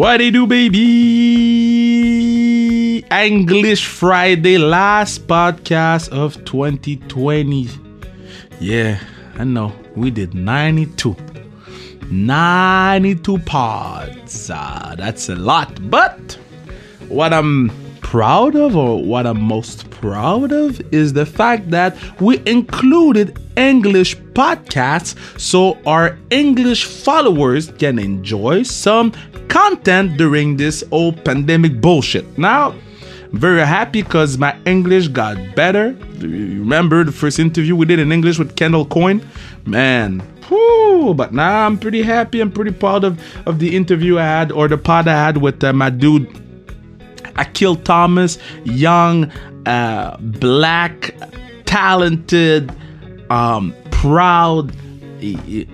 What do you do, baby? English Friday, last podcast of 2020. Yeah, I know. We did 92. 92 pods. Uh, that's a lot. But what I'm proud of, or what I'm most proud of, is the fact that we included English podcasts so our English followers can enjoy some content during this old pandemic bullshit. Now, very happy because my English got better. Remember the first interview we did in English with Kendall Coyne? Man, whew, but now I'm pretty happy. I'm pretty proud of, of the interview I had or the pod I had with uh, my dude Akil Thomas, young, uh, black, talented, um, proud,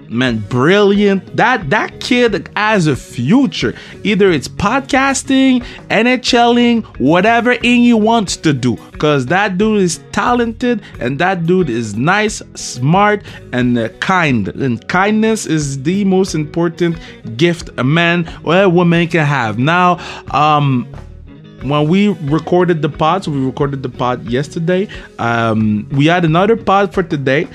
man, brilliant. That that kid has a future. Either it's podcasting, NHLing, whatever he wants to do. Cause that dude is talented and that dude is nice, smart, and uh, kind. And kindness is the most important gift a man or a woman can have. Now, um, when we recorded the pod, so we recorded the pod yesterday. Um, we had another pod for today.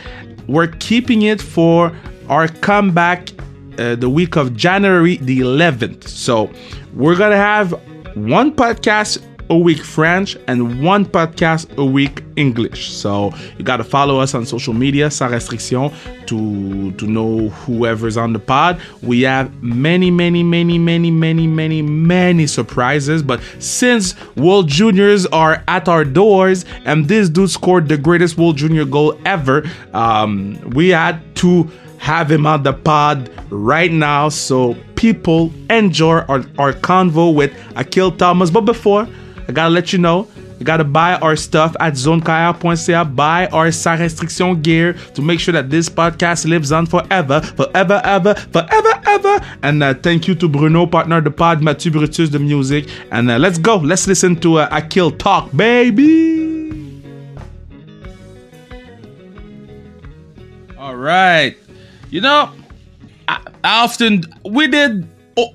We're keeping it for our comeback uh, the week of January the 11th. So we're gonna have one podcast a week French and one podcast a week English. So you got to follow us on social media, sans restriction, to to know whoever's on the pod. We have many, many, many, many, many, many, many surprises. But since World Juniors are at our doors and this dude scored the greatest World Junior goal ever, um, we had to have him on the pod right now so people enjoy our, our convo with Akil Thomas. But before, I gotta let you know, you gotta buy our stuff at zonekaya.ca, buy our sans restriction gear to make sure that this podcast lives on forever, forever, ever, forever, ever. And uh, thank you to Bruno, partner of the pod, Mathieu Brutus, the music. And uh, let's go, let's listen to uh, Akil talk, baby. All right. You know, I, I often, we did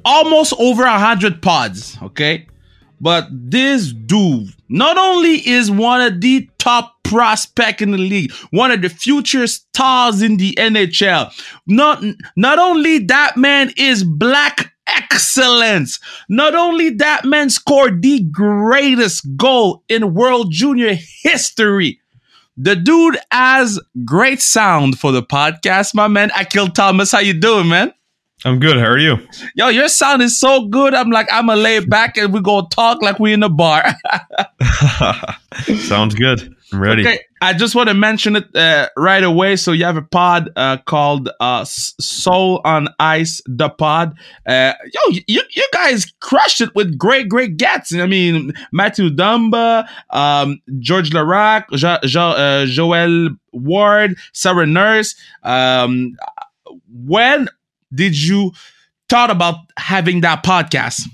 almost over a hundred pods, okay? But this dude not only is one of the top prospect in the league, one of the future stars in the NHL. Not not only that man is black excellence. Not only that man scored the greatest goal in World Junior history. The dude has great sound for the podcast, my man. Akil Thomas, how you doing, man? I'm good. How are you? Yo, your sound is so good. I'm like, I'm gonna lay back and we gonna talk like we in a bar. Sounds good. I'm ready. Okay, I just want to mention it uh, right away. So you have a pod uh, called uh, Soul on Ice, the pod. Uh, yo, you, you guys crushed it with great, great gets. I mean, Matthew Dumba, um, George Laraque, jo- jo- uh, Joel Ward, Sarah Nurse. Um, when did you thought about having that podcast?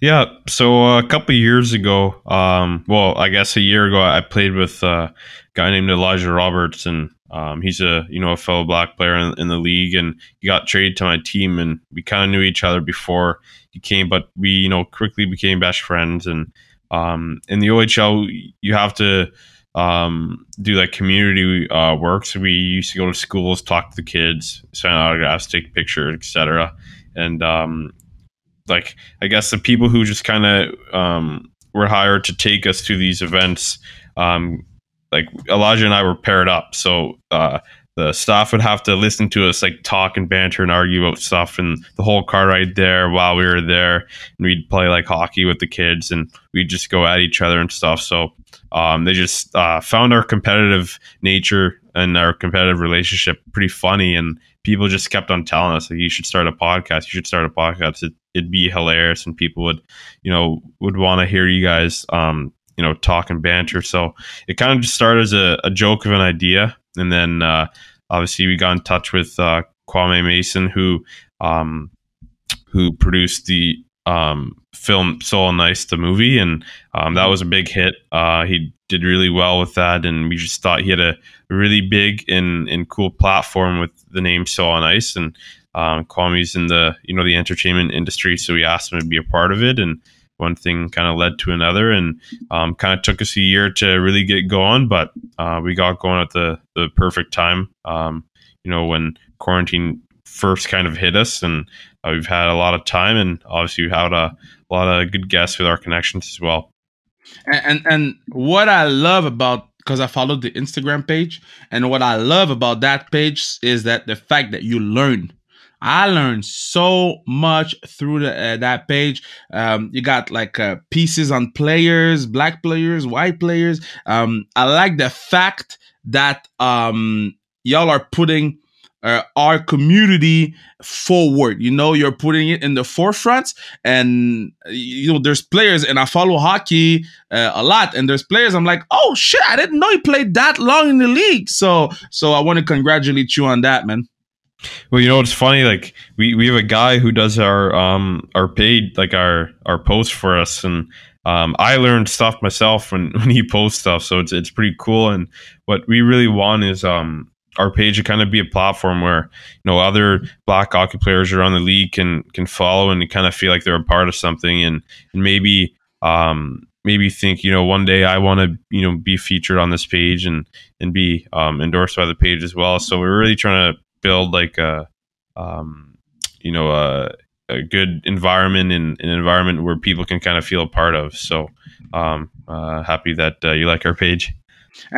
Yeah, so a couple years ago, um, well, I guess a year ago, I played with a guy named Elijah Roberts, and um, he's a you know a fellow black player in, in, the league, and he got traded to my team, and we kind of knew each other before he came, but we you know quickly became best friends, and um, in the OHL, you have to um, do like community uh, work. So we used to go to schools, talk to the kids, sign autographs, take pictures, etc. And um, like I guess the people who just kind of um, were hired to take us to these events, um, like Elijah and I were paired up. So uh, the staff would have to listen to us like talk and banter and argue about stuff. And the whole car ride there while we were there and we'd play like hockey with the kids and we'd just go at each other and stuff. So um, they just uh, found our competitive nature and our competitive relationship pretty funny. And people just kept on telling us like you should start a podcast. You should start a podcast. It, would be hilarious. And people would you know would want to hear you guys um, you know talk and banter. So it kind of just started as a, a joke of an idea and then uh, obviously we got in touch with uh, Kwame Mason, who um, who produced the um, film Soul on Ice, the movie, and um, that was a big hit. Uh, he did really well with that, and we just thought he had a really big and, and cool platform with the name Soul on Ice. And um, Kwame's in the you know the entertainment industry, so we asked him to be a part of it, and one thing kind of led to another, and um, kind of took us a year to really get going, but uh, we got going at the the perfect time. Um, you know when quarantine first kind of hit us, and uh, we've had a lot of time, and obviously we had a, a lot of good guests with our connections as well. And and, and what I love about because I followed the Instagram page, and what I love about that page is that the fact that you learn. I learned so much through the, uh, that page. Um, you got like uh, pieces on players, black players, white players. Um, I like the fact that um, y'all are putting uh, our community forward. You know, you're putting it in the forefront, and you know, there's players, and I follow hockey uh, a lot, and there's players. I'm like, oh shit, I didn't know he played that long in the league. So, so I want to congratulate you on that, man. Well, you know it's funny? Like we, we have a guy who does our um our paid like our our post for us, and um I learned stuff myself when when he posts stuff, so it's it's pretty cool. And what we really want is um our page to kind of be a platform where you know other black hockey players around the league can can follow and kind of feel like they're a part of something and and maybe um maybe think you know one day I want to you know be featured on this page and and be um, endorsed by the page as well. So we're really trying to build like a um, you know a, a good environment and an environment where people can kind of feel a part of. So um, uh, happy that uh, you like our page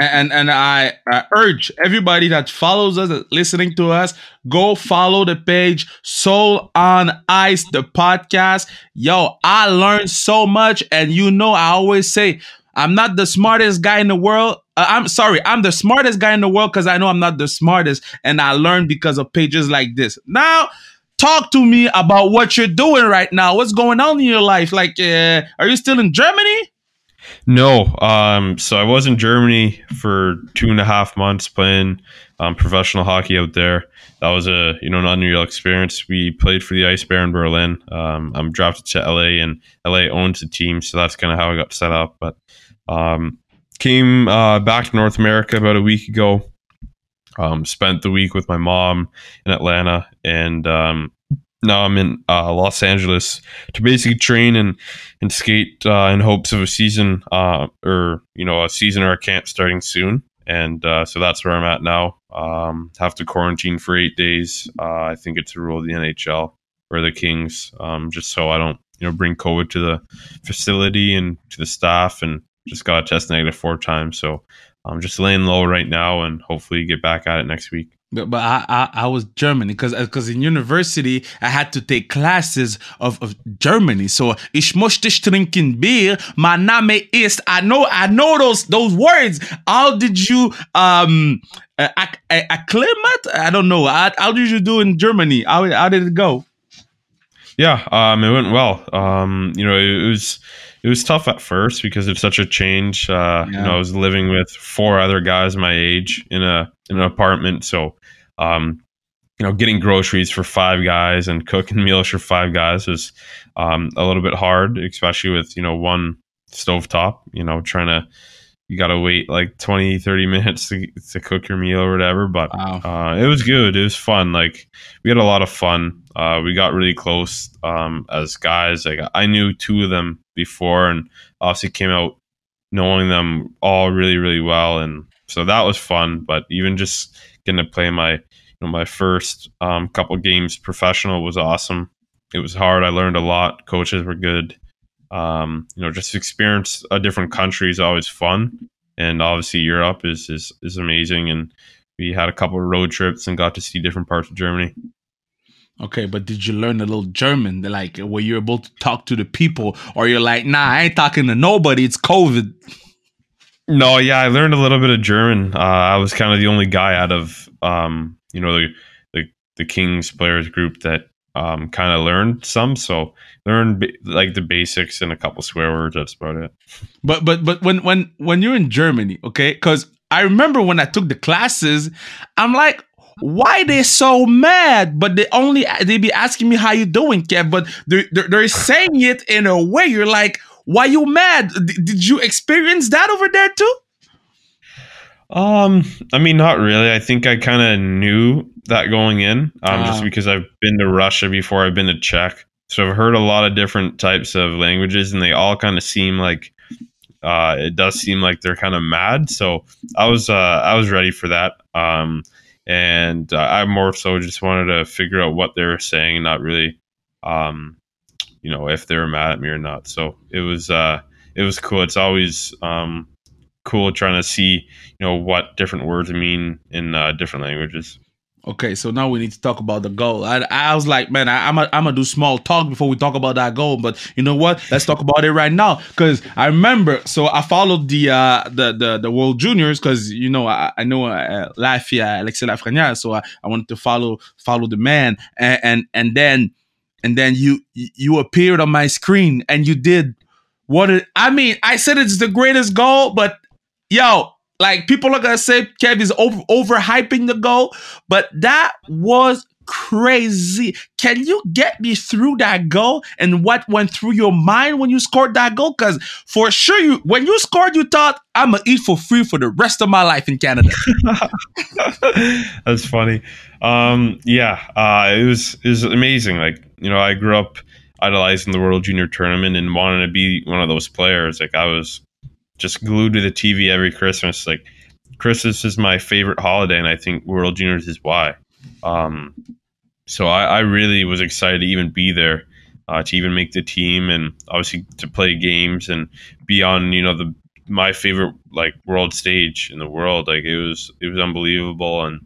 and and I, I, urge everybody that follows us listening to us go follow the page soul on ice the podcast yo i learned so much and you know i always say i'm not the smartest guy in the world uh, i'm sorry i'm the smartest guy in the world because i know i'm not the smartest and i learned because of pages like this now talk to me about what you're doing right now what's going on in your life like uh, are you still in germany no. Um, so I was in Germany for two and a half months playing um, professional hockey out there. That was a you know an unreal experience. We played for the Ice Bear in Berlin. Um, I'm drafted to LA, and LA owns the team, so that's kind of how I got set up. But um, came uh, back to North America about a week ago. Um, spent the week with my mom in Atlanta, and um, now I'm in uh, Los Angeles to basically train and and skate uh, in hopes of a season uh, or you know a season or a camp starting soon. And uh, so that's where I'm at now. Um, have to quarantine for eight days. Uh, I think it's a rule of the NHL or the Kings, um, just so I don't you know bring COVID to the facility and to the staff. And just got a test negative four times, so I'm just laying low right now and hopefully get back at it next week. But, but I, I, I was German because because in university I had to take classes of, of Germany. So ich möchte trinken Bier. My Name ist. I know I know those those words. How did you um uh, acclimate? I don't know. How, how did you do in Germany? How how did it go? Yeah, um, it went well. Um, you know, it, it was it was tough at first because of such a change. Uh, yeah. You know, I was living with four other guys my age in a in an apartment, so um, you know, getting groceries for five guys and cooking meals for five guys was um, a little bit hard, especially with you know one stovetop. You know, trying to you got to wait like 20 30 minutes to, to cook your meal or whatever but wow. uh, it was good it was fun like we had a lot of fun uh, we got really close um, as guys like i knew two of them before and obviously came out knowing them all really really well and so that was fun but even just getting to play my know my first um, couple games professional was awesome it was hard i learned a lot coaches were good um, you know, just experience a different country is always fun, and obviously Europe is is is amazing. And we had a couple of road trips and got to see different parts of Germany. Okay, but did you learn a little German? Like, were you able to talk to the people, or you're like, nah, I ain't talking to nobody. It's COVID. No, yeah, I learned a little bit of German. Uh, I was kind of the only guy out of, um, you know, the, the the Kings players group that um, kind of learned some. So learned like the basics and a couple swear words. That's about it. But but but when when when you're in Germany, okay? Because I remember when I took the classes, I'm like, why they so mad? But they only they be asking me how you doing, Kev. But they're, they're, they're saying it in a way you're like, why you mad? D- did you experience that over there too? Um, I mean, not really. I think I kind of knew that going in, um, just Ah. because I've been to Russia before. I've been to Czech, so I've heard a lot of different types of languages, and they all kind of seem like uh, it does seem like they're kind of mad. So I was uh, I was ready for that. Um, and uh, I more so just wanted to figure out what they were saying, not really, um, you know, if they were mad at me or not. So it was uh, it was cool. It's always um, cool trying to see you know what different words mean in uh, different languages. Okay, so now we need to talk about the goal. I, I was like, man, I, I'm a, I'm gonna do small talk before we talk about that goal. But you know what? Let's talk about it right now because I remember. So I followed the uh, the the, the World Juniors because you know I, I know uh, Lafia Alexis Lafreniere, so I, I wanted to follow follow the man, and and, and then and then you you appeared on my screen and you did what it, I mean. I said it's the greatest goal, but yo, like people are gonna say Kev is over overhyping the goal, but that was crazy. Can you get me through that goal and what went through your mind when you scored that goal? Because for sure, you when you scored, you thought I'm gonna eat for free for the rest of my life in Canada. That's funny. Um, yeah, uh, it was it was amazing. Like you know, I grew up idolizing the World Junior Tournament and wanting to be one of those players. Like I was just glued to the TV every Christmas. Like Christmas is my favorite holiday, and I think World Juniors is why. Um, so I, I really was excited to even be there, uh, to even make the team, and obviously to play games and be on you know the my favorite like world stage in the world. Like it was it was unbelievable, and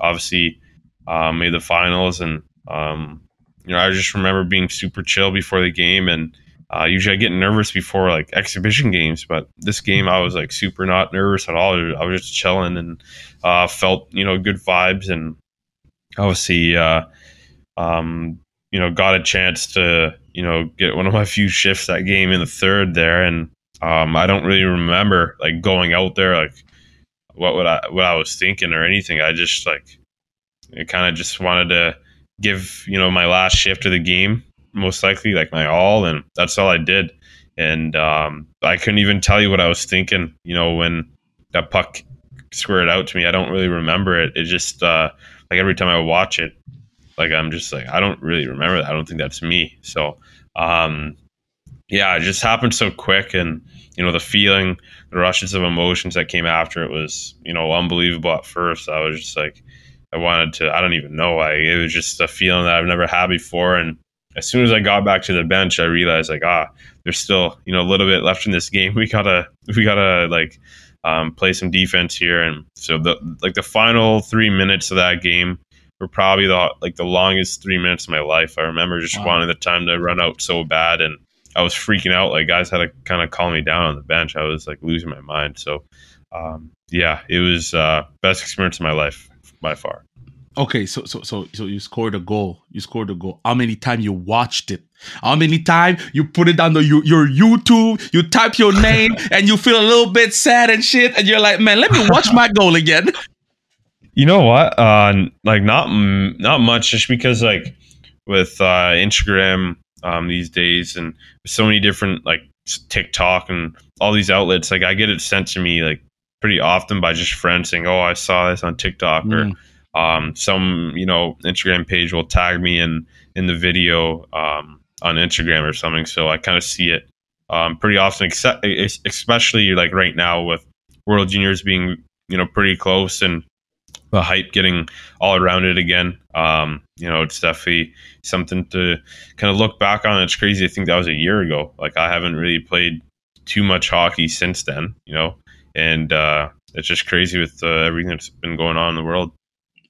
obviously uh, made the finals. And um, you know I just remember being super chill before the game, and uh, usually I get nervous before like exhibition games, but this game I was like super not nervous at all. I was just chilling and uh, felt you know good vibes, and obviously uh, um, you know got a chance to you know get one of my few shifts that game in the third there, and um, I don't really remember like going out there like what would I what I was thinking or anything. I just like kind of just wanted to give you know my last shift of the game most likely like my all and that's all I did. And um, I couldn't even tell you what I was thinking you know when that puck squared out to me. I don't really remember it. It just uh, like every time I watch it like I'm just like I don't really remember that. I don't think that's me. So um, yeah it just happened so quick and you know the feeling the rushes of emotions that came after it was you know unbelievable at first. I was just like I wanted to I don't even know like it was just a feeling that I've never had before and as soon as I got back to the bench, I realized like, ah, there's still you know a little bit left in this game. We gotta we gotta like um, play some defense here, and so the like the final three minutes of that game were probably the like the longest three minutes of my life. I remember just Wow. wanting the time to run out so bad, and I was freaking out. Like guys had to kind of calm me down on the bench. I was like losing my mind. So um, yeah, it was uh, best experience of my life by far. Okay, so so so so you scored a goal. You scored a goal. How many times you watched it? How many times you put it on the your, your YouTube? You type your name and you feel a little bit sad and shit, and you're like, man, let me watch my goal again. You know what? Uh, like not not much, just because like with uh, Instagram um, these days and so many different like TikTok and all these outlets, like I get it sent to me like pretty often by just friends saying, "Oh, I saw this on TikTok," or Mm. Um, some you know Instagram page will tag me in in the video um, on Instagram or something. So I kind of see it um, pretty often, except especially like right now with World Juniors being you know pretty close and the hype getting all around it again. Um, you know, it's definitely something to kind of look back on. It's crazy. I think that was a year ago. Like I haven't really played too much hockey since then. You know, and uh, it's just crazy with uh, everything that's been going on in the world.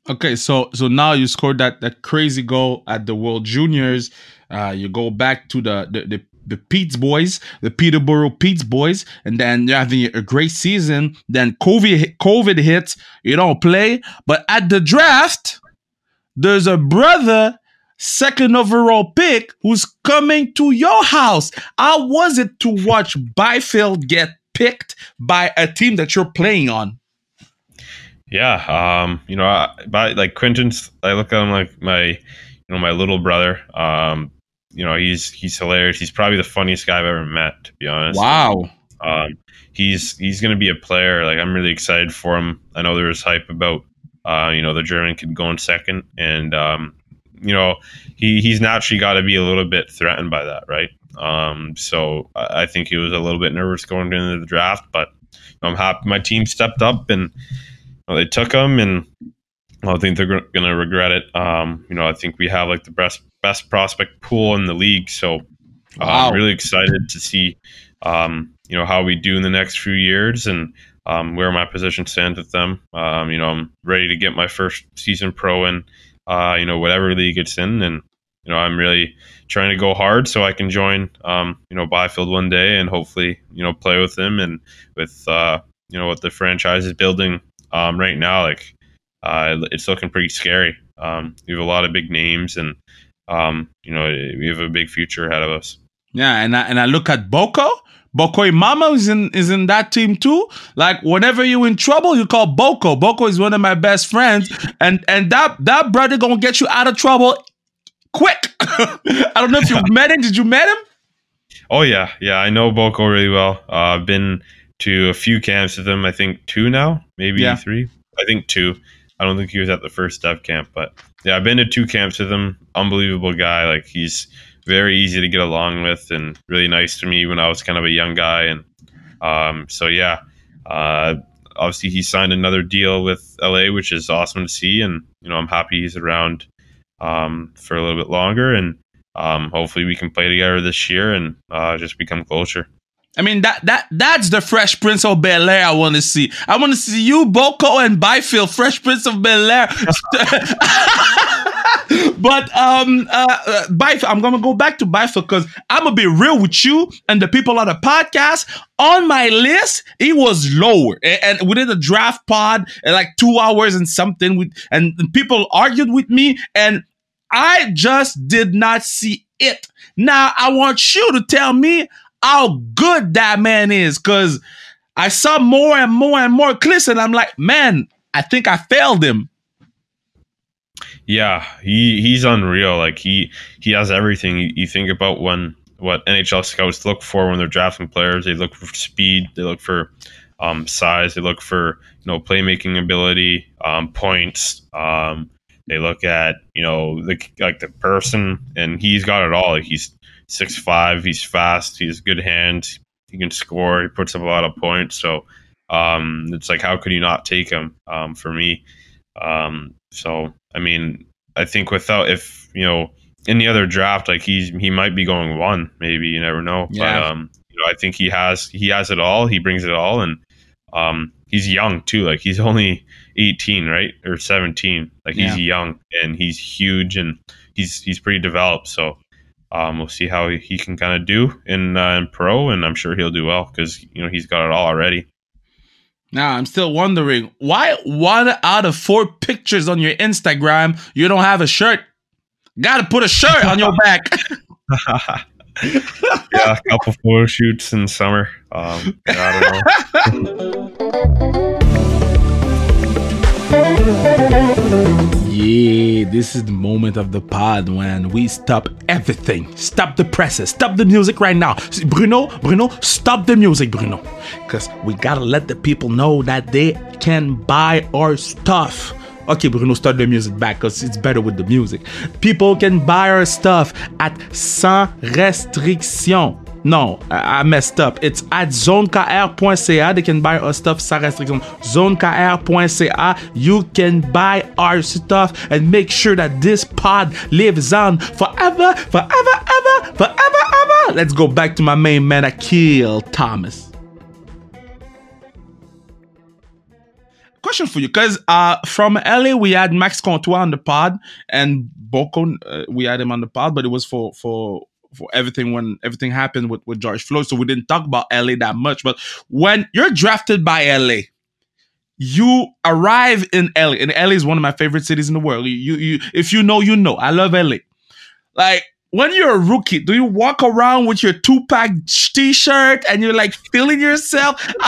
Okay, so so now you scored that that crazy goal at the World Juniors. Uh, you go back to the the the, the Petes boys, the Peterborough Petes boys, and then you're having a great season. Then COVID COVID hits, you don't play, but at the draft, there's a brother second overall pick who's coming to your house. How was it to watch Byfield get picked by a team that you're playing on? Yeah, um, you know, I, but like Quinton's, I look at him like my, you know, my little brother. Um, you know, he's he's hilarious. He's probably the funniest guy I've ever met, to be honest. Wow. Um, he's he's going to be a player. Like I'm really excited for him. I know there was hype about, uh, you know, the German kid going second, and um, you know, he he's naturally got to be a little bit threatened by that, right? Um, so I, I think he was a little bit nervous going into the draft, but I'm happy my team stepped up and well, they took him, and I think they're going to regret it. Um, you know, I think we have like the best best prospect pool in the league, so wow. I'm really excited to see, um, you know, how we do in the next few years and um, where my position stands with them. Um, you know, I'm ready to get my first season pro in, uh, you know, whatever league it's in, and you know, I'm really trying to go hard so I can join, um, you know, Byfield one day and hopefully, you know, play with them and with, uh, you know, what the franchise is building um, right now, like uh, it's looking pretty scary. Um, we have a lot of big names, and um, you know we have a big future ahead of us. Yeah, and I, and I look at Boko. Boko Imama is in is in that team too. Like whenever you in trouble, you call Boko. Boko is one of my best friends, and and that that brother gonna get you out of trouble quick. I don't know if you met him. Did you met him? Oh yeah, yeah. I know Boko really well. Uh, I've been to a few camps with him. I think two now, maybe yeah. three. I think two. I don't think he was at the first dev camp, but yeah, I've been to two camps with him. Unbelievable guy. Like he's very easy to get along with and really nice to me when I was kind of a young guy. And um, so yeah, uh, obviously he signed another deal with LA, which is awesome to see. And you know I'm happy he's around um, for a little bit longer, and um, hopefully we can play together this year and uh, just become closer. I mean that that that's the Fresh Prince of Bel Air I want to see. I want to see you, Boko, and Byfield, Fresh Prince of Bel Air. but um, uh, uh, Byfield, I'm gonna go back to Byfield because I'm gonna be real with you and the people on the podcast. On my list, he was lower, and, and we did a draft pod like two hours and something. With and people argued with me, and I just did not see it. Now I want you to tell me how good that man is because I saw more and more and more clips, and I'm like, man, I think I failed him. Yeah, he he's unreal. Like he he has everything. You, think about when what NHL scouts look for when they're drafting players. They look for speed. They look for um, size. They look for you know playmaking ability, um, points. Um, they look at you know the, like the person, and he's got it all. He's six five. He's fast. He has good hands. He can score. He puts up a lot of points. So um, it's like, how could you not take him? Um, for me, um, so I mean, I think without if you know any other draft, like he's he might be going one. Maybe you never know. Yeah. But um, you know, I think he has he has it all. He brings it all, and um, he's young too. Like he's only 18, right, or 17. Like he's yeah. young and he's huge and he's he's pretty developed. So um, we'll see how he can kind of do in, uh, in pro, and I'm sure he'll do well because you know he's got it all already. Now I'm still wondering why one out of four pictures on your Instagram you don't have a shirt. Got to put a shirt on your back. yeah, a couple photo shoots in summer. Um, I don't know. Yeah, this is the moment of the pod when we stop everything. Stop the presses. Stop the music right now. Bruno, Bruno, stop the music, Bruno. Because we gotta let the people know that they can buy our stuff. Okay, Bruno, start the music back because it's better with the music. People can buy our stuff at sans restriction. No, I, messed up. It's at zonekr.ca. They can buy our stuff sans restriction. Zonekr.ca. You can buy our stuff and make sure that this pod lives on forever, forever, ever, forever, ever. Let's go back to my main man, Akil Thomas. question for you because uh, from LA we had Max Comtois on the pod and Boko uh, we had him on the pod, but it was for for for everything when everything happened with, with George Floyd. So we didn't talk about LA that much. But when you're drafted by LA, you arrive in LA, and LA is one of my favorite cities in the world. You, you, if you know, you know. I love LA. Like when you're a rookie, do you walk around with your Tupac t-shirt and you're like feeling yourself?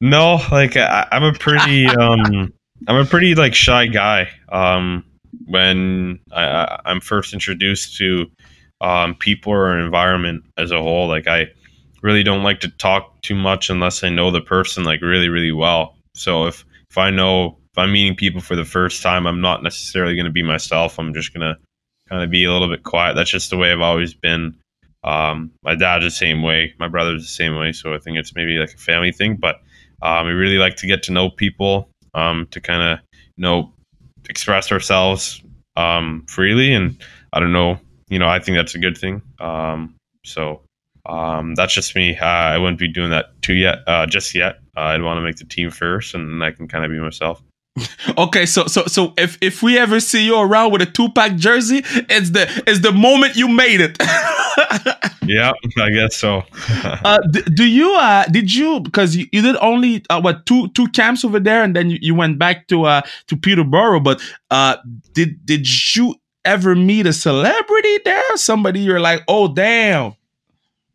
No, like I, I'm a pretty um I'm a pretty like shy guy. Um when I, I I'm first introduced to um people or environment as a whole, like I really don't like to talk too much unless I know the person like really really well. So if if I know if I'm meeting people for the first time, I'm not necessarily going to be myself. I'm just going to kind of be a little bit quiet. That's just the way I've always been. Um, my dad's the same way. My brother's the same way. So I think it's maybe like a family thing. But um, we really like to get to know people, um, to kind of know express ourselves um, freely. And I don't know, you know, I think that's a good thing. Um, so um, that's just me. Uh, I wouldn't be doing that too yet, uh, just yet. Uh, I'd want to make the team first, and then I can kind of be myself. Okay, so so so if if we ever see you around with a Tupac jersey, it's the it's the moment you made it. yeah, I guess so. uh, d- do you uh did you because you, you did only uh, what two two camps over there and then you, you went back to uh to Peterborough, but uh did did you ever meet a celebrity there? Somebody you're like, oh damn.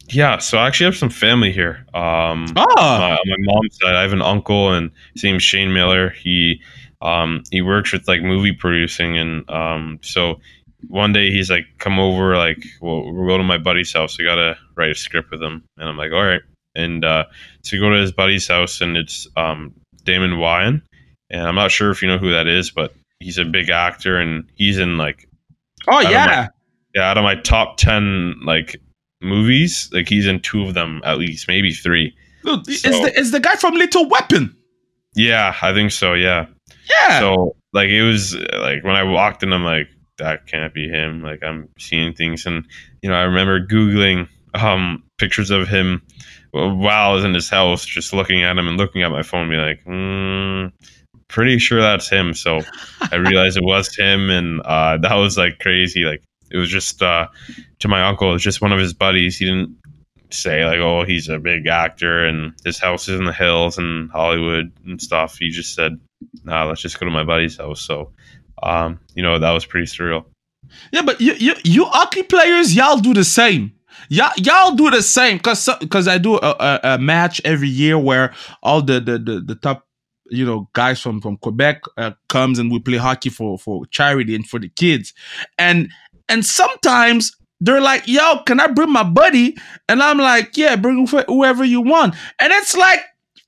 Yeah, so I actually have some family here. Um, Oh, my, on my mom's side, I have an uncle, and his name's Shane Miller. He um, he works with like movie producing, and um, so one day he's like, "Come over, like, well, we'll go to my buddy's house. I gotta write a script with him." And I'm like, "All right." And uh, so we go to his buddy's house, and it's um, Damon Wayans, and I'm not sure if you know who that is, but he's a big actor, and he's in like oh yeah. yeah, out of my top ten like movies, like he's in two of them at least, maybe three. Dude, is the is the guy from Lethal Weapon? Yeah, I think so. Yeah. Yeah. So like it was like when I walked in, I'm like, that can't be him. Like I'm seeing things, and you know, I remember googling um pictures of him while I was in his house, just looking at him and looking at my phone, be like, mm, pretty sure that's him. So I realized it was him, and uh, that was like crazy. Like it was just uh, to my uncle, it was just one of his buddies. He didn't say like, oh, he's a big actor and his house is in the hills and Hollywood and stuff. He just said, nah, let's just go to my buddy's house. So, um, you know, that was pretty surreal. Yeah, but you you you hockey players, y'all do the same. Y'all y'all do the same because because I do a, a, a match every year where all the the the, the top you know guys from from Quebec uh, comes and we play hockey for for charity and for the kids, and and sometimes they're like, "Yo, can I bring my buddy?" And I'm like, "Yeah, bring wh- whoever you want," and it's like.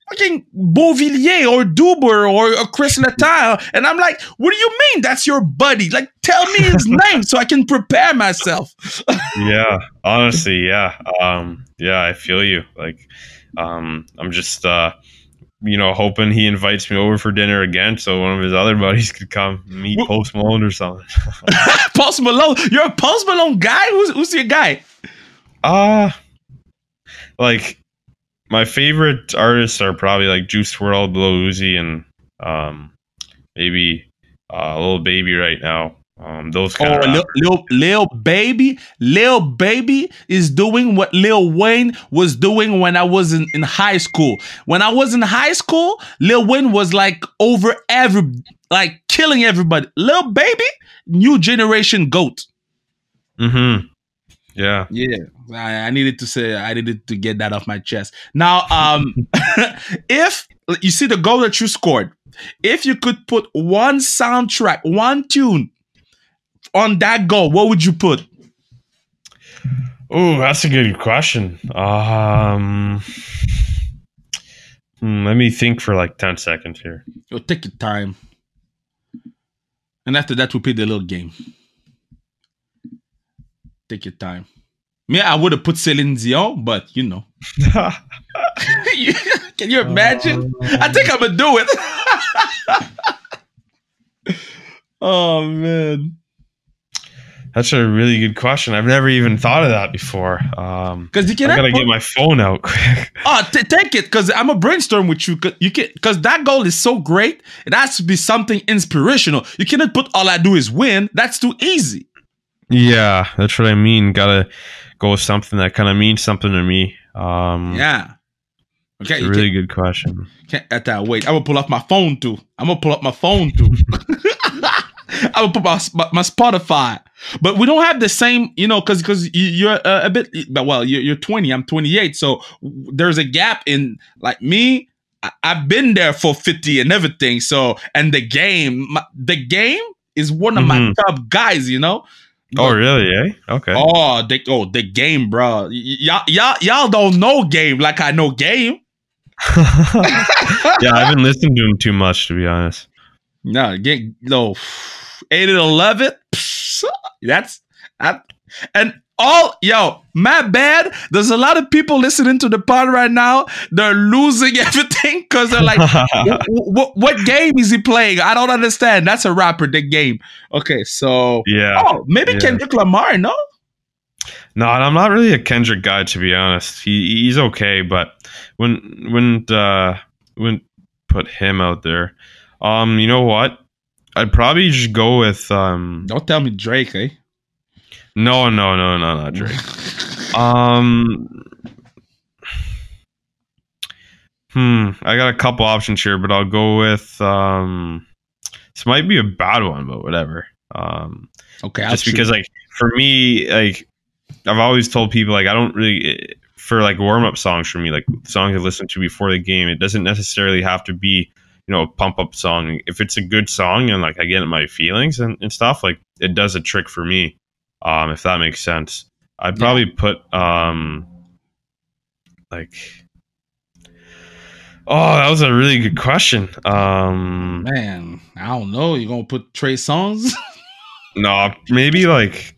Fucking Beauvillier or Duber or, or Chris Letang. And I'm like, what do you mean that's your buddy? Like, tell me his name so I can prepare myself. yeah, honestly, yeah. Um, yeah, I feel you. Like, um, I'm just, uh, you know, hoping he invites me over for dinner again so one of his other buddies could come meet Well- Post Malone or something. Post Malone. You're a Post Malone guy? Who's, who's your guy? Uh like my favorite artists are probably like Juice WRLD, Lil Uzi, and um maybe uh, Lil Baby right now. Um, those kind Oh, of Lil, Lil, Baby. Lil Baby is doing what Lil Wayne was doing when I was in, in high school. When I was in high school, Lil Wayne was like over every, like killing everybody. Lil Baby, new generation goat. Mm-hmm. Yeah. Yeah, I, I needed to say I needed to get that off my chest. Now, um, if you see the goal that you scored, if you could put one soundtrack, one tune on that goal, what would you put? Oh, that's a good question. Um, hmm, let me think for like ten seconds here. Yo, take your time, and after that, we'll play the little game. Take your time. Me, I would have put Celine Dion, but you know, can you imagine? I think I'm gonna do it. oh man. That's a really good question. I've never even thought of that before. Um, Because you I gotta put, get my phone out quick. oh t- take it because I'm a brainstorm with you. 'cause You can because that goal is so great. It has to be something inspirational. You cannot put all I do is win. That's too easy. Yeah, that's what I mean. Gotta go with something that kind of means something to me. Um, Yeah. Okay. it's a really good question. can't, can't uh, wait. I'm gonna pull up my phone too. I'm gonna pull up my phone too. I'm gonna put my, my my Spotify. But we don't have the same, you know, because because you're uh, a bit. But well, you're, you're 20. I'm 28. So there's a gap in like me. I, I've been there for 50 and everything. So, and the game, my, the game is one of my Mhm. top guys, you know? Oh, really? Eh? Okay. Oh, the, oh, the game, bro. Y'all, y'all, y'all don't know game like I know game. yeah, I haven't listened to him too much, to be honest. No, get no eight and eleven. That's that, and all yo, my bad. There's a lot of people listening to the pod right now. They're losing everything because they're like, what, what game is he playing? I don't understand. That's a rapper. The game. Okay, so yeah. oh, maybe Yeah. Kendrick Lamar. No, No, and I'm not really a Kendrick guy to be honest. He he's okay, but wouldn't wouldn't uh wouldn't put him out there. Um, you know what? I'd probably just go with um don't tell me Drake, eh? No no no no not Drake. Um Hmm, I got a couple options here, but I'll go with um this might be a bad one, but whatever. Um okay, I'll just because like for me like i've always told people like i don't really for like warm-up songs for me like songs i listen to before the game it doesn't necessarily have to be you know a pump up song if it's a good song and like i get in my feelings and, and stuff like it does a trick for me um if that makes sense i'd Yeah. probably put um like oh that was a really good question um man, I don't know. You gonna put Trey Songz? no maybe like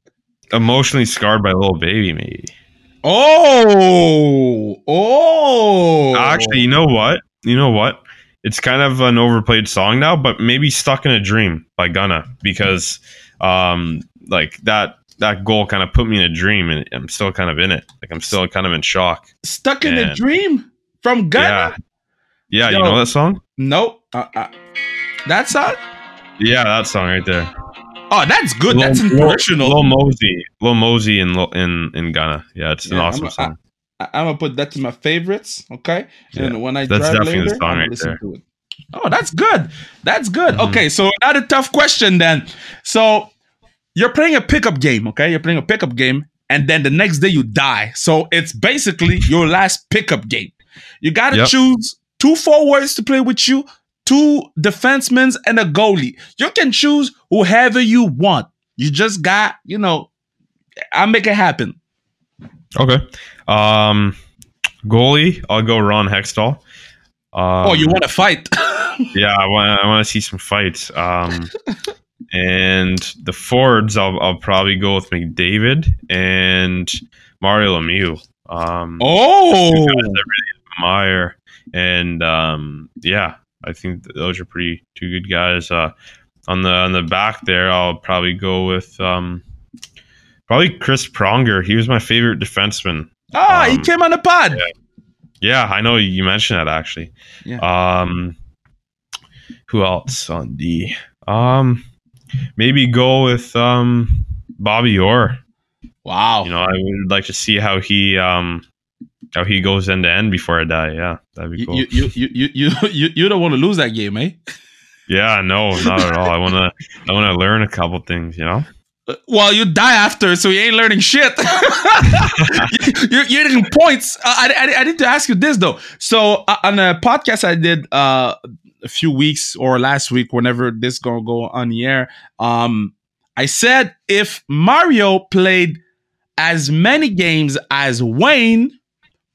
emotionally scarred by a Lil Baby maybe oh, oh. Actually, you know what? You know what? It's kind of an overplayed song now, but maybe "Stuck in a Dream" by Gunna because, um, like that that goal kind of put me in a dream, and I'm still kind of in it. Like I'm still kind of in shock. Stuck in a Dream from Gunna? Yeah, yeah. You know that song? Nope. Uh, uh, that's not. Yeah, that song right there. Oh, that's good. Lil- that's inspirational. Lil Mosey, Lil Mosey in in in Gunna. Yeah, it's an awesome I'm- song. I, I'm gonna put that to my favorites. Okay, and when I that's drive definitely the song right listen there. to it. Oh, that's good. That's good. Mhm. Okay, so another tough question then. So you're playing a pickup game. Okay, you're playing a pickup game, and then the next day you die. So it's basically your last pickup game. You got to Yep. choose two forwards to play with you, two defensemen, and a goalie. You can choose whoever you want. You just got, you know, I'll make it happen. Okay. Um, goalie, I'll go Ron Hextall. Um, oh, you want to fight? yeah, I want I want to see some fights. Um, and the Fords, I'll I'll probably go with McDavid and Mario Lemieux. Um, oh, guys I really admire, and um, yeah, I think those are pretty two good guys. Uh, on the on the back there, I'll probably go with um, probably Chris Pronger. He was my favorite defenseman. ah, he um, came on the pod. Yeah, I know you mentioned that actually. Yeah. Um, who else on D? Um, maybe go with um Bobby Orr. Wow. You know, I would like to see how he um how he goes end to end before I die. Yeah, that'd be you, cool. you, you, you, you, you, you, you don't want to lose that game, eh? yeah, no, not at all. I wanna I wanna learn a couple things. You know. Uh, Well, you die after, so you ain't learning shit. you're, you're getting points. Uh, I, I, I need to ask you this though. So uh, on a podcast I did uh, a few weeks or last week, whenever this gonna go on the air, um, I said if Mario played as many games as Wayne,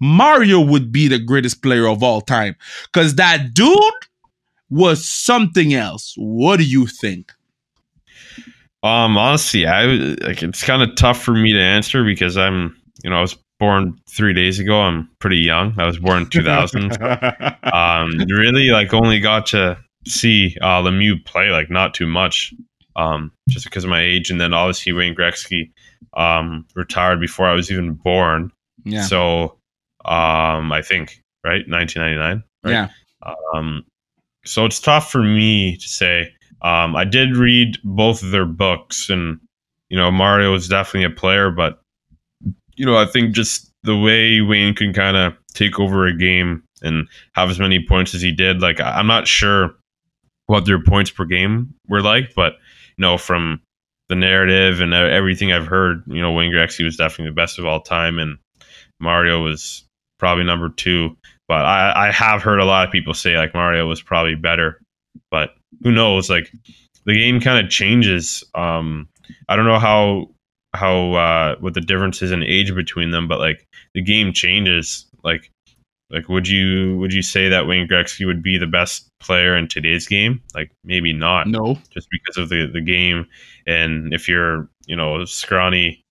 Mario would be the greatest player of all time. Cause that dude was something else. What do you think? Um, honestly, I like it's kind of tough for me to answer because I'm, you know, I was born three days ago. I'm pretty young. I was born in 2000. um, really, like, only got to see uh, Lemieux play like not too much, um, just because of my age, and then obviously Wayne Gretzky um, retired before I was even born. yeah. So, um, I think right, 1999. Right? Yeah. Um, so it's tough for me to say. Um, I did read both of their books, and you know Mario was definitely a player, but you know I think just the way Wayne can kind of take over a game and have as many points as he did, like I'm not sure what their points per game were like, but you know from the narrative and uh, everything I've heard, you know Wayne Gretzky was definitely the best of all time, and Mario was probably number two. But I, I have heard a lot of people say like Mario was probably better, but who knows? Like the game kind of changes. Um, I don't know how how uh, what the difference is in age between them, but like the game changes. Like like would you would you say that Wayne Gretzky would be the best player in today's game? Like maybe not. No, just because of the the game. And if you're you know a scrawny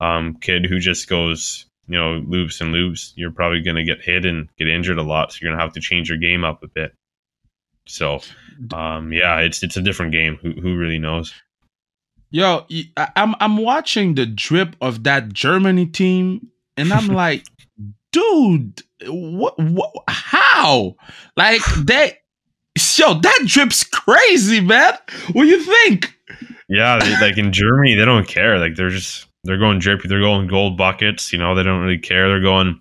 um, kid who just goes you know loops and loops, you're probably going to get hit and get injured a lot. So you're going to have to change your game up a bit. So um, yeah, it's it's a different game. Who who really knows? Yo, I'm I'm watching the drip of that Germany team, and I'm like, dude, what, what how? Like they yo, that drip's crazy, man. What do you think? Yeah, they, like in Germany, they don't care. Like they're just they're going drippy. They're going gold buckets. You know, they don't really care. They're going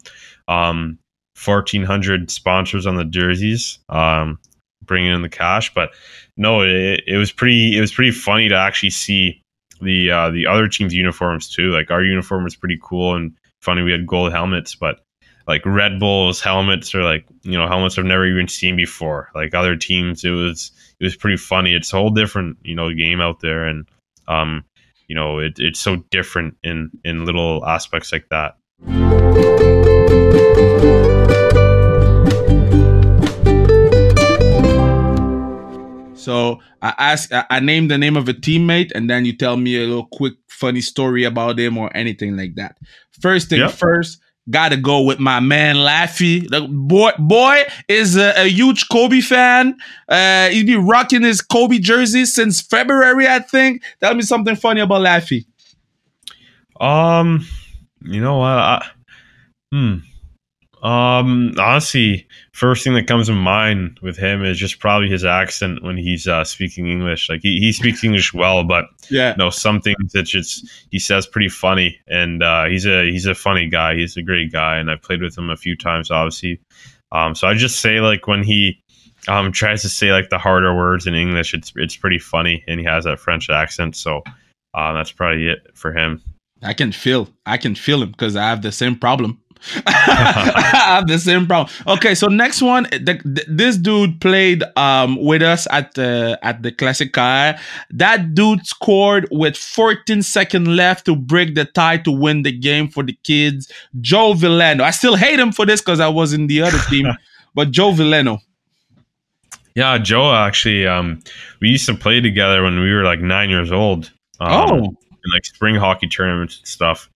um, fourteen hundred sponsors on the jerseys, um, bringing in the cash. But no, it, it was pretty. It was pretty funny to actually see the uh, the other team's uniforms too. Like our uniform was pretty cool and funny. We had gold helmets, but like Red Bull's helmets are like you know helmets I've never even seen before. Like other teams, it was it was pretty funny. It's a whole different you know game out there, and um, you know it, it's so different in in little aspects like that. So I ask, I name the name of a teammate, and then you tell me a little quick funny story about him or anything like that. First thing yep. first, Gotta go with my man Laffy. The boy, boy is a, a huge Kobe fan. Uh, he's been rocking his Kobe jersey since February, I think. Tell me something funny about Laffy. Um, you know what? I, hmm. Um, honestly, first thing that comes to mind with him is just probably his accent when he's uh, speaking English. Like he, he speaks English well, but yeah, you know, some things that just he says pretty funny, and uh, he's a he's a funny guy. He's a great guy, and I've played with him a few times, obviously. Um, so I just say like when he um tries to say like the harder words in English, it's it's pretty funny, and he has that French accent. So um, that's probably it for him. I can feel I can feel him because I have the same problem. I have the same problem. Okay, so next one, the, the, this dude played um with us at the at the Classic Car. That dude scored with 14 seconds left to break the tie to win the game for the kids. Joe Veleno. I still hate him for this because I was in the other team, but Joe Veleno. Yeah, Joe actually, um, we used to play together when we were like nine years old. Um, oh, in like spring hockey tournaments and stuff.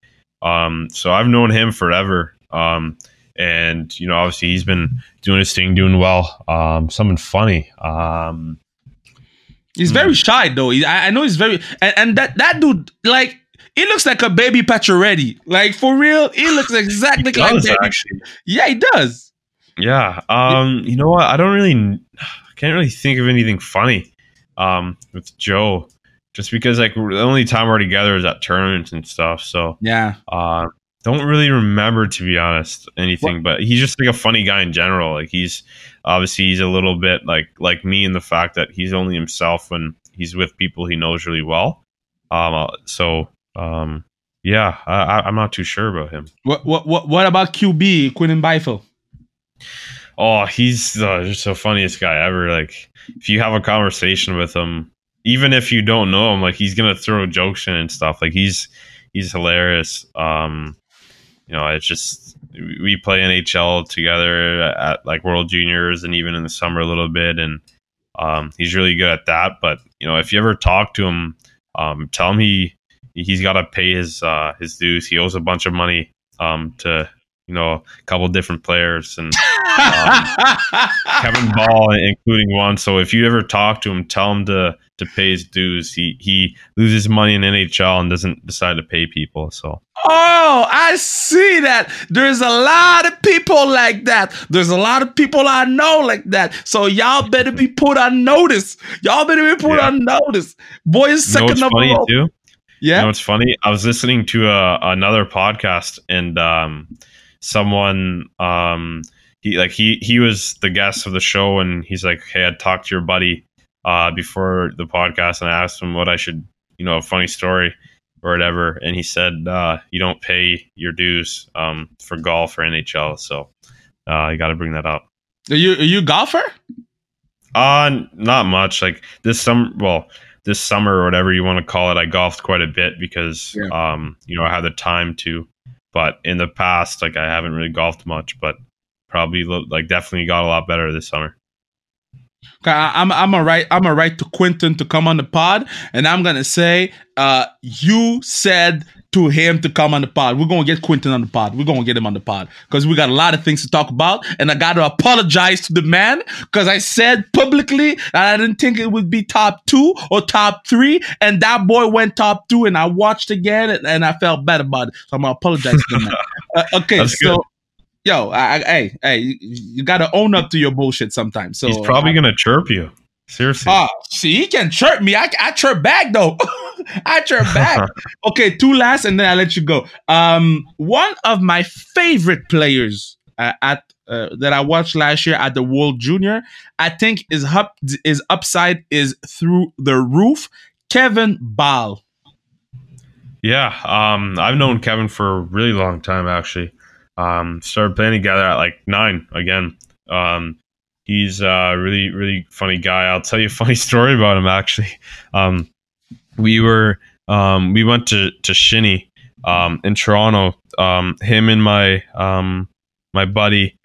Um, so I've known him forever. Um, and you know, obviously he's been doing his thing, doing well. Um, something funny. Um, he's very hmm. shy though. He, I, I, know he's very, and, and, that that dude, like, he looks like a baby Pacioretty. Like for real, he looks exactly he like baby. Actually. Yeah, he does. Yeah. Um, you know what? I don't really, I can't really think of anything funny. Um, with Joe just because like the only time we're together is at tournaments and stuff. So yeah, uh, don't really remember to be honest anything. But he's just like a funny guy in general. Like he's obviously he's a little bit like like me in the fact that he's only himself when he's with people he knows really well. Um, uh, so um, yeah, I, am not too sure about him. What what what what about QB Quinton Byfield? Oh, he's uh, just the funniest guy ever. Like if you have a conversation with him even if you don't know him, like he's gonna throw jokes in and stuff. Like he's he's hilarious. Um, you know, it's just we play NHL together at like World Juniors and even in the summer a little bit, and um, he's really good at that. But you know, if you ever talk to him, um, tell him he he's got to pay his uh, his dues. He owes a bunch of money um, to you know a couple different players and um, Kevin Bahl, including one. So if you ever talk to him, tell him to to pay his dues. He he loses money in NHL and doesn't decide to pay people. So oh, I see that. There's a lot of people like that. There's a lot of people I know like that. So y'all better be put on notice. Y'all better be put yeah. on notice. Boy is second you know too. Yeah, you know, it's funny. I was listening to a, another podcast and um, someone um, he like he he was the guest of the show and he's like, hey, I talked to your buddy uh, before the podcast, and I asked him what I should, you know, a funny story or whatever, and he said uh, you don't pay your dues um, for golf or NHL. So uh, I got to bring that up. Are you are you a golfer? Uh, not much. Like this summer, well, this summer or whatever you want to call it, I golfed quite a bit because, Yeah. um, you know, I had the time to. But in the past, like I haven't really golfed much, but probably like definitely got a lot better this summer. I'm I'm a right I'm a right to Quinton to come on the pod, and I'm gonna say, uh, you said to him to come on the pod. We're gonna get Quinton on the pod. We're gonna get him on the pod because we got a lot of things to talk about, and I got to apologize to the man because I said publicly that I didn't think it would be top two or top three, and that boy went top two, and I watched again, and, and I felt bad about it. So I'm gonna apologize to the man. Uh, okay, That's so. good. Yo, I, I, hey, hey, you, you got to own up to your bullshit sometimes. So He's probably I- gonna chirp you. Seriously. Oh, see, he can chirp me. I, I chirp back though. I chirp back. okay, two last, and then I let you go. Um, one of my favorite players uh, at uh, that I watched last year at the World Junior, I think is up is upside is through the roof. Kevin Bahl. Yeah, um, I've known Kevin for a really long time actually. Um, started playing together at like nine again. Um, he's a really, really funny guy. I'll tell you a funny story about him actually. Um, we were um, we went to to Shinny um, in Toronto. Um, him and my um, my buddy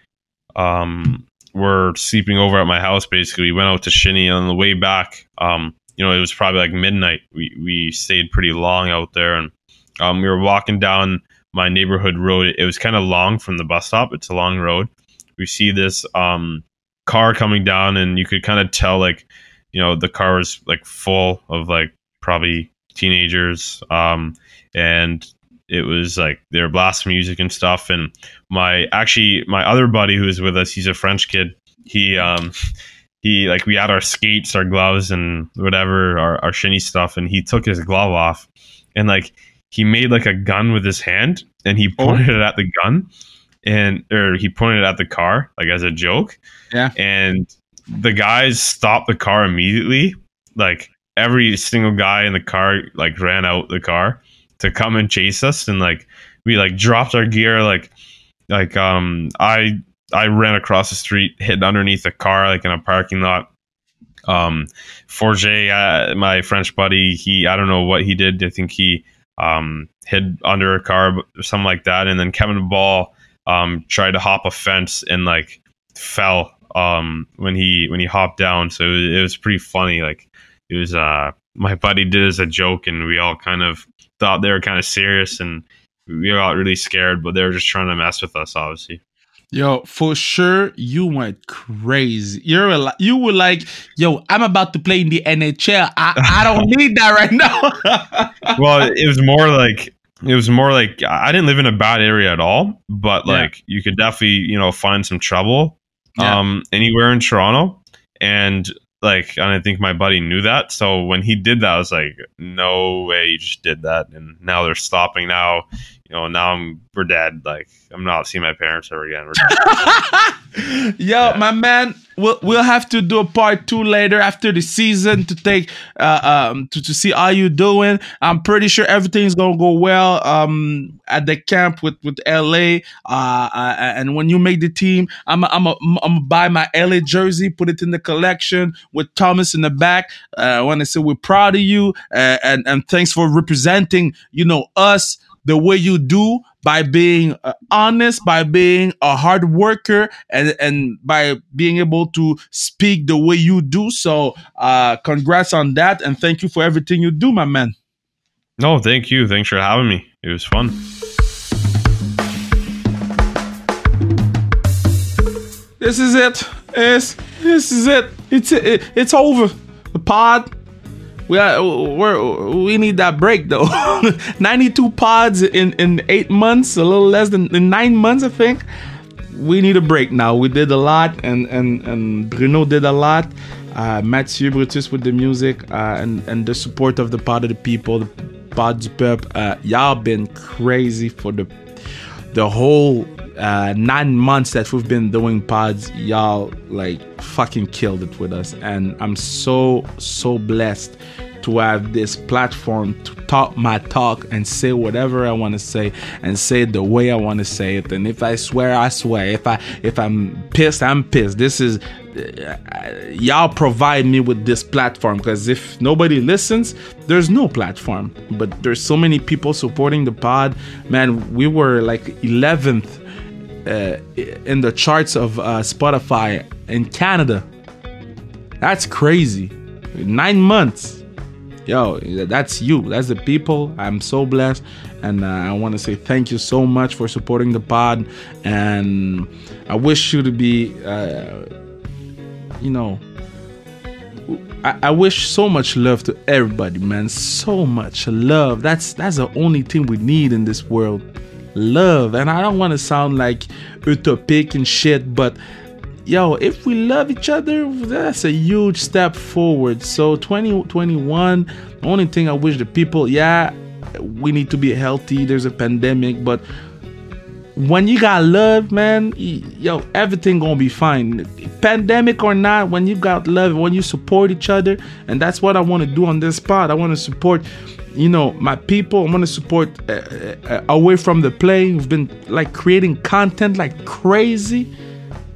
um, were sleeping over at my house. Basically, we went out to Shinny on the way back. Um, you know, it was probably like midnight. We we stayed pretty long out there, and um, we were walking down my neighborhood road. It was kind of long from the bus stop. It's a long road. We see this um, car coming down, and you could kind of tell, like, you know, the car was like full of like probably teenagers, um, and it was like they were blasting music and stuff. And my actually my other buddy who was with us, he's a French kid. He um, he like we had our skates, our gloves, and whatever our our shinny stuff, and he took his glove off, and like he made like a gun with his hand, and he Oh. pointed it at the gun, and or he pointed it at the car like as a joke. Yeah. and the guys stopped the car immediately. Like every single guy in the car like ran out the car to come and chase us, and like we like dropped our gear like like um I I ran across the street, hid underneath a car like in a parking lot. Um, Forger, uh, my French buddy, he I don't know what he did. I think he um hid under a car or something like that. And then Kevin Bahl um tried to hop a fence and like fell um when he when he hopped down. So it was, it was pretty funny. Like it was uh my buddy did as a joke, and we all kind of thought they were kind of serious and we got really scared, but they were just trying to mess with us, obviously. Yo, for sure, you went crazy. You're a, you were like, yo, I'm about to play in the NHL. I, I don't need that right now. well, it was more like it was more like I didn't live in a bad area at all, but Yeah. like you could definitely you know find some trouble Yeah. um anywhere in Toronto, and like and I think my buddy knew that. So when he did that, I was like, no way, you just did that, and now they're stopping. Now you know now I'm we're dead. Like I'm not seeing my parents ever again. Yo, my man, we'll we'll have to do a part two later after the season to take uh um to, to see how you doing. I'm pretty sure everything's gonna go well um at the camp with with LA. Uh, uh and when you make the team, I'm I'm a, I'm gonna buy my LA jersey, put it in the collection with Thomas in the back. Uh, I want to say we're proud of you uh, and and thanks for representing you know us the way you do by being uh, honest, by being a hard worker, and and by being able to speak the way you do. So, uh, congrats on that, and thank you for everything you do, my man. no, thank you. Thanks for having me. It was fun. This is it. It's, this is it. It's it, it's over. The pod. We are, we're, we need that break though. 92 pods in, in eight months, a little less than in nine months, I think. We need a break now. We did a lot, and and, and Bruno did a lot. Uh, Mathieu Brutus with the music uh, and and the support of the part of the people, the pod du peuple. Uh, y'all been crazy for the the whole uh, nine months that we've been doing pods, y'all like fucking killed it with us, and I'm so so blessed to have this platform to talk my talk and say whatever I want to say and say it the way I want to say it. And if I swear, I swear. If I if I'm pissed, I'm pissed. This is uh, y'all provide me with this platform because if nobody listens, there's no platform. But there's so many people supporting the pod. Man, we were like 11th uh, in the charts of uh, Spotify in Canada. That's crazy. Nine months. Yo, that's you. That's the people. I'm so blessed. And uh, I want to say thank you so much for supporting the pod. And I wish you to be, uh, you know, I, I, wish so much love to everybody, man. So much love. That's that's the only thing we need in this world. Love. And I don't want to sound like utopic and shit, but yo, if we love each other, that's a huge step forward. So 2021, the only thing I wish the people, yeah, we need to be healthy. There's a pandemic, but when you got love, man, yo, everything gonna be fine. Pandemic or not, when you got love, when you support each other, and that's what I want to do on this spot. I want to support, you know, my people. I want to support uh, uh, away from the play. We've been like creating content like crazy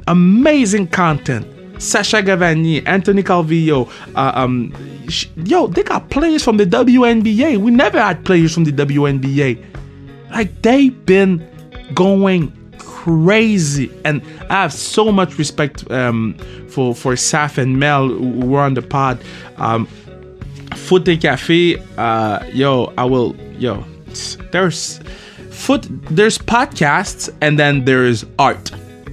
amazing content. Sasha Gavagni, Anthony Calvillo, uh, um, sh- yo, they got players from the WNBA. We never had players from the WNBA. Like they've been going crazy, and I have so much respect um, for for Saf and Mel who were on the pod. Um, Foot Cafe, uh, yo, I will, yo, there's foot, there's podcasts, and then there's art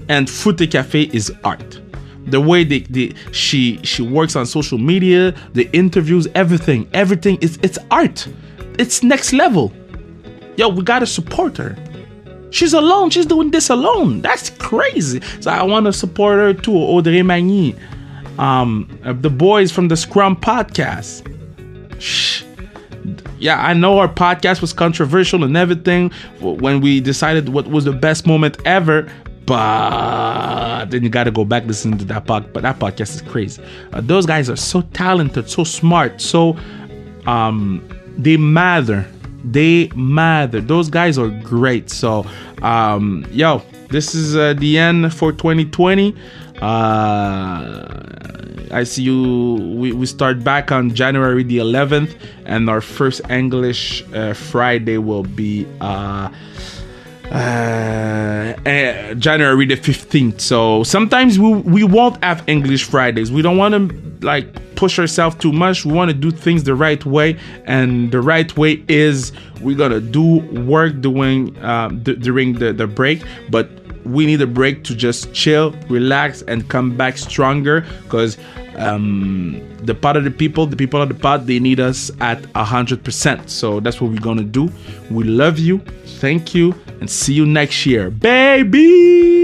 and Fruity Cafe is art. The way they, they she she works on social media, the interviews, everything, everything is it's art. It's next level. Yo, we gotta support her. She's alone. She's doing this alone. That's crazy. So I want to support her too. Audrey Magny, um, the boys from the Scrum podcast. Yeah, I know our podcast was controversial and everything when we decided what was the best moment ever, but then you got to go back listen to that podcast. But that podcast is crazy. Uh, those guys are so talented, so smart, so um, they matter. They matter. Those guys are great. So, um, yo, this is uh, the end for 2020. Uh, I see you. We, we start back on January the 11th, and our first English uh, Friday will be. Uh, uh, uh, January the 15th. So sometimes we, we won't have English Fridays. We don't want to like push ourselves too much. We want to do things the right way. And the right way is we're to do work doing, uh, d- during the, the break. But we need a break to just chill, relax, and come back stronger because um, the part of the people, the people of the pod, they need us at 100%. So that's what we're going to do. We love you. Thank you. And see you next year. Baby!